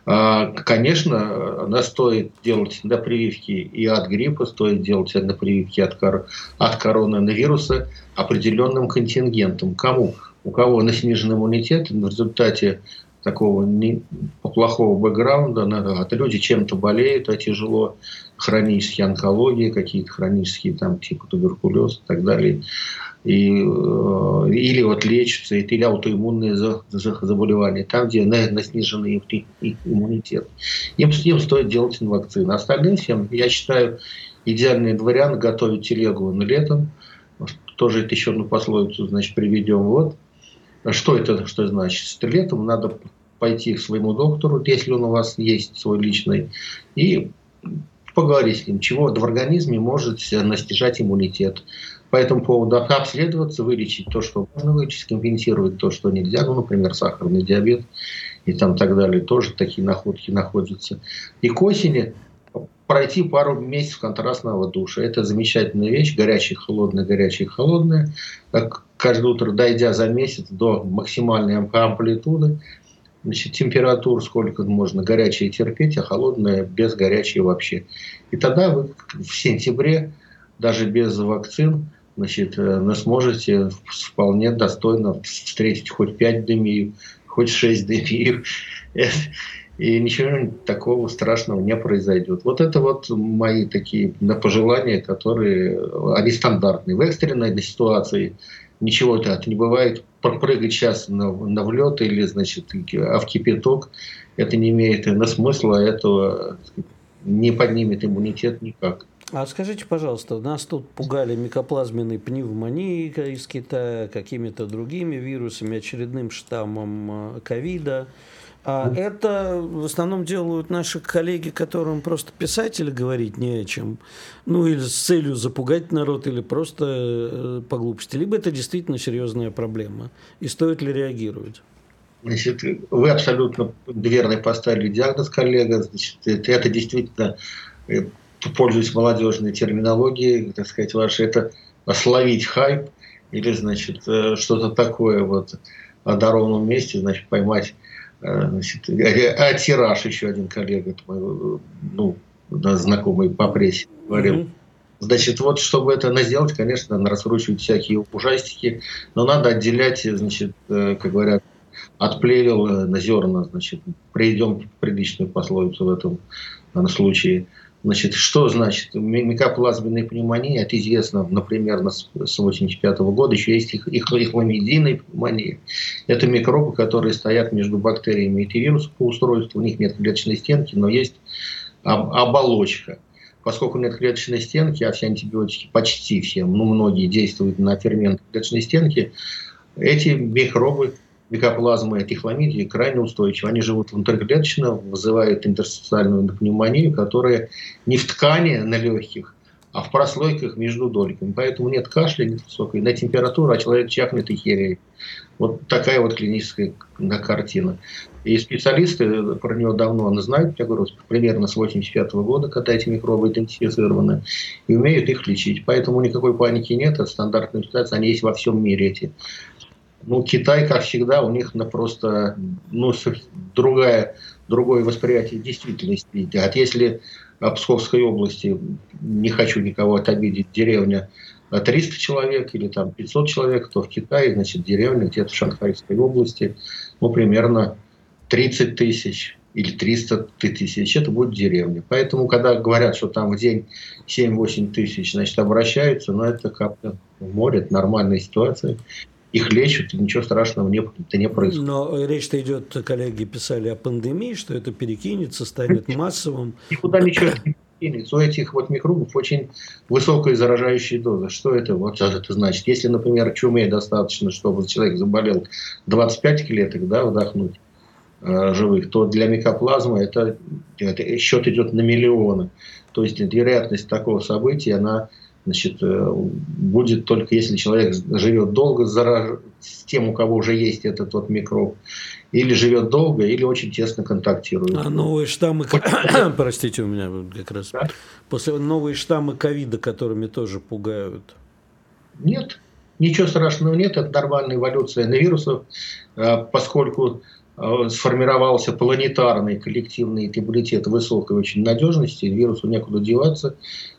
Speaker 8: конечно, она стоит делать на прививки и от гриппа, стоит делать на прививки от, кор от коронавируса определенным контингентом. Кому? У кого на сниженный иммунитет в результате такого не, плохого бэкграунда, это люди чем-то болеют, а тяжело, хронические онкологии, какие-то хронические там типа туберкулез и так далее и, э, или вот лечатся, или аутоиммунные заболевания, там, где на сниженный иммунитет. Им, им стоит делать вакцины. Остальным всем, я считаю, идеальный вариант готовить телегу на летом. Тоже это еще одну пословицу, значит, приведем. Вот. Что это что значит? Летом надо пойти к своему доктору, если он у вас есть свой личный, и поговорить с ним, чего в организме может настижать иммунитет по этому поводу обследоваться, вылечить то, что можно вылечить, компенсировать то, что нельзя, ну, например, сахарный диабет и там так далее, тоже такие находки находятся. И к осени пройти пару месяцев контрастного душа. Это замечательная вещь, горячая, холодная, горячая, холодная. Каждое утро, дойдя за месяц до максимальной амплитуды, значит, температур сколько можно горячее терпеть, а холодное без горячей вообще. И тогда вы в сентябре, даже без вакцин, значит, э, вы сможете вполне достойно встретить хоть 5 демию, хоть 6 дней. И ничего такого страшного не произойдет. Вот это вот мои такие пожелания, которые, они стандартные. В экстренной ситуации ничего это не бывает. Прыгать сейчас на, на влет или, значит, а в кипяток, это не имеет на смысла, этого не поднимет иммунитет никак.
Speaker 3: А скажите, пожалуйста, нас тут пугали микоплазменной пневмонией из Китая, какими-то другими вирусами, очередным штаммом э, ковида. А это в основном делают наши коллеги, которым просто писатели говорить не о чем. Ну, или с целью запугать народ, или просто э, по глупости. Либо это действительно серьезная проблема. И стоит ли реагировать?
Speaker 8: Значит, вы абсолютно верно поставили диагноз, коллега. Значит, это, действительно, э, пользуясь молодежной терминологией, так сказать, ваше, это словить хайп или, значит, э, что-то такое вот на ровном месте, значит, поймать значит, а, а тираж еще один коллега, мой, ну, знакомый по прессе говорил. Mm-hmm. Значит, вот чтобы это сделать, конечно, надо раскручивать всякие ужастики, но надо отделять, значит, э, как говорят, от плевел на зерна, значит, приведем приличную пословицу в этом случае. Значит, что значит микоплазменная пневмония? Это известно, например, с 1985 года. Еще есть их, их, их хламидийная пневмония. Это микробы, которые стоят между бактериями и вирусом по устройству. У них нет клеточной стенки, но есть оболочка. Поскольку нет клеточной стенки, а все антибиотики, почти все, ну многие действуют на фермент клеточной стенки, эти микробы микоплазмы этих хламидий крайне устойчивы. Они живут внутриклеточно, вызывают интерстициальную пневмонию, которая не в ткани на легких, а в прослойках между дольками. Поэтому нет кашля, нет высокой на температуру, а человек чахнет и хереет. Вот такая вот клиническая картина. И специалисты про него давно знают, я говорю, примерно с 85 года, когда эти микробы идентифицированы, и умеют их лечить. Поэтому никакой паники нет, это стандартная ситуация, они есть во всем мире, эти ну, Китай, как всегда, у них на просто ну, другая, другое восприятие действительности. А если в Псковской области, не хочу никого обидеть, деревня 300 человек или там 500 человек, то в Китае, значит, деревня где-то в Шанхайской области, ну, примерно 30 тысяч или 300 тысяч, это будет деревня. Поэтому, когда говорят, что там в день 7-8 тысяч, значит, обращаются, ну, это как-то море, это нормальная ситуация их лечат, и ничего страшного не, это не происходит.
Speaker 3: Но речь-то идет, коллеги писали о пандемии, что это перекинется, станет массовым.
Speaker 8: Никуда ничего не перекинется. У этих вот микробов очень высокая заражающая доза. Что это? Вот это значит. Если, например, чуме достаточно, чтобы человек заболел 25 клеток, да, вдохнуть э, живых, то для микоплазмы это, это счет идет на миллионы. То есть вероятность такого события, она значит, э, будет только если человек живет долго зараж... с тем, у кого уже есть этот вот микроб, или живет долго, или очень тесно контактирует.
Speaker 3: А новые штаммы, простите, у меня как раз да? после новые штаммы ковида, которыми тоже пугают.
Speaker 8: Нет, ничего страшного нет, это нормальная эволюция на вирусов, э, поскольку э, сформировался планетарный коллективный иммунитет высокой очень надежности, вирусу некуда деваться,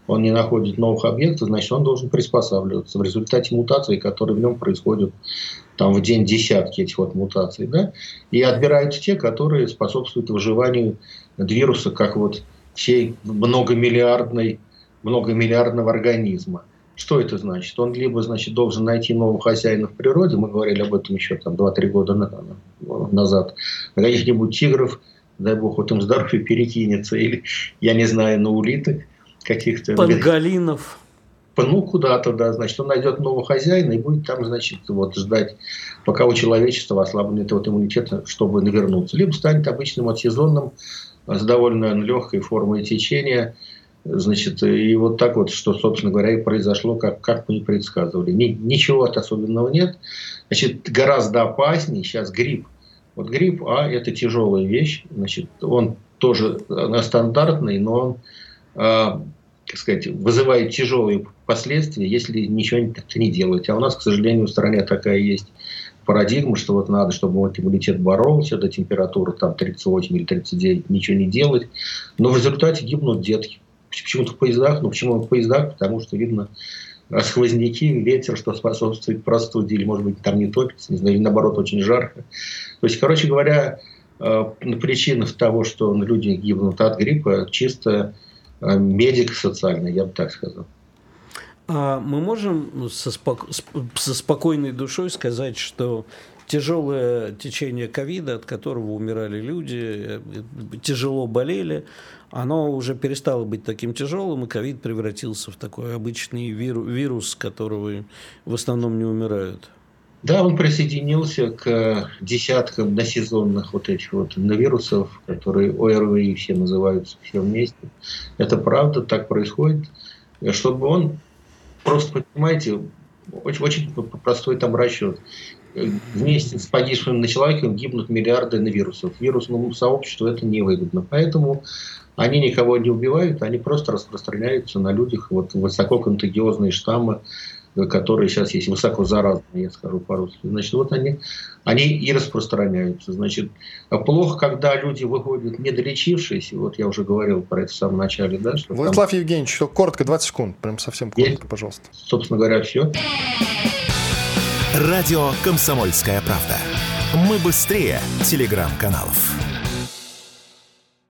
Speaker 8: он не находит новых объектов, значит, он должен приспосабливаться в результате мутаций, которые в нем происходят там в день десятки этих вот мутаций, да, и отбираются те, которые способствуют выживанию вируса, как вот всей многомиллиардной, многомиллиардного организма. Что это значит? Он либо, значит, должен найти нового хозяина в природе, мы говорили об этом еще там 2-3 года назад, на каких-нибудь тигров, дай бог, вот им здоровье перекинется, или, я не знаю, на улиток, каких-то...
Speaker 3: Пангалинов.
Speaker 8: Ну, куда-то, да, значит, он найдет нового хозяина и будет там, значит, вот ждать, пока у человечества ослабнет вот иммунитет, чтобы навернуться. Либо станет обычным вот сезонным, с довольно легкой формой течения, Значит, и вот так вот, что, собственно говоря, и произошло, как, как мы и предсказывали. Ни, ничего особенного нет. Значит, гораздо опаснее сейчас грипп. Вот грипп, а, это тяжелая вещь. Значит, он тоже стандартный, но он так сказать, вызывает тяжелые последствия, если ничего не делать. А у нас, к сожалению, в стране такая есть парадигма, что вот надо, чтобы вот иммунитет боролся до температуры там 38 или 39, ничего не делать. Но в результате гибнут детки. Почему-то в поездах. Ну, почему в поездах? Потому что, видно, сквозняки, ветер, что способствует простуде, или, может быть, там не топится, не знаю, или, наоборот, очень жарко. То есть, короче говоря, э, причина того, что люди гибнут от гриппа, чисто э, медико-социальная, я бы так сказал.
Speaker 3: А мы можем со, спок... со спокойной душой сказать, что тяжелое течение ковида, от которого умирали люди, э, тяжело болели, оно уже перестало быть таким тяжелым, и ковид превратился в такой обычный вирус, которого в основном не умирают.
Speaker 8: Да, он присоединился к десяткам насезонных вот этих вот вирусов, которые ОРВИ все называются все вместе. Это правда, так происходит. Чтобы он, просто понимаете, очень, очень простой там расчет вместе с погибшим на человеком гибнут миллиарды на вирусов. Вирусному сообществу это невыгодно. Поэтому они никого не убивают, они просто распространяются на людях. Вот высококонтагиозные штаммы, которые сейчас есть высоко заразные, я скажу по-русски. Значит, вот они, они и распространяются. Значит, плохо, когда люди выходят недолечившись. Вот я уже говорил про это в самом начале. Да,
Speaker 2: что Владислав там... Евгеньевич, коротко, 20 секунд. Прям совсем коротко, есть, пожалуйста.
Speaker 8: Собственно говоря, все.
Speaker 1: Радио «Комсомольская правда». Мы быстрее телеграм-каналов.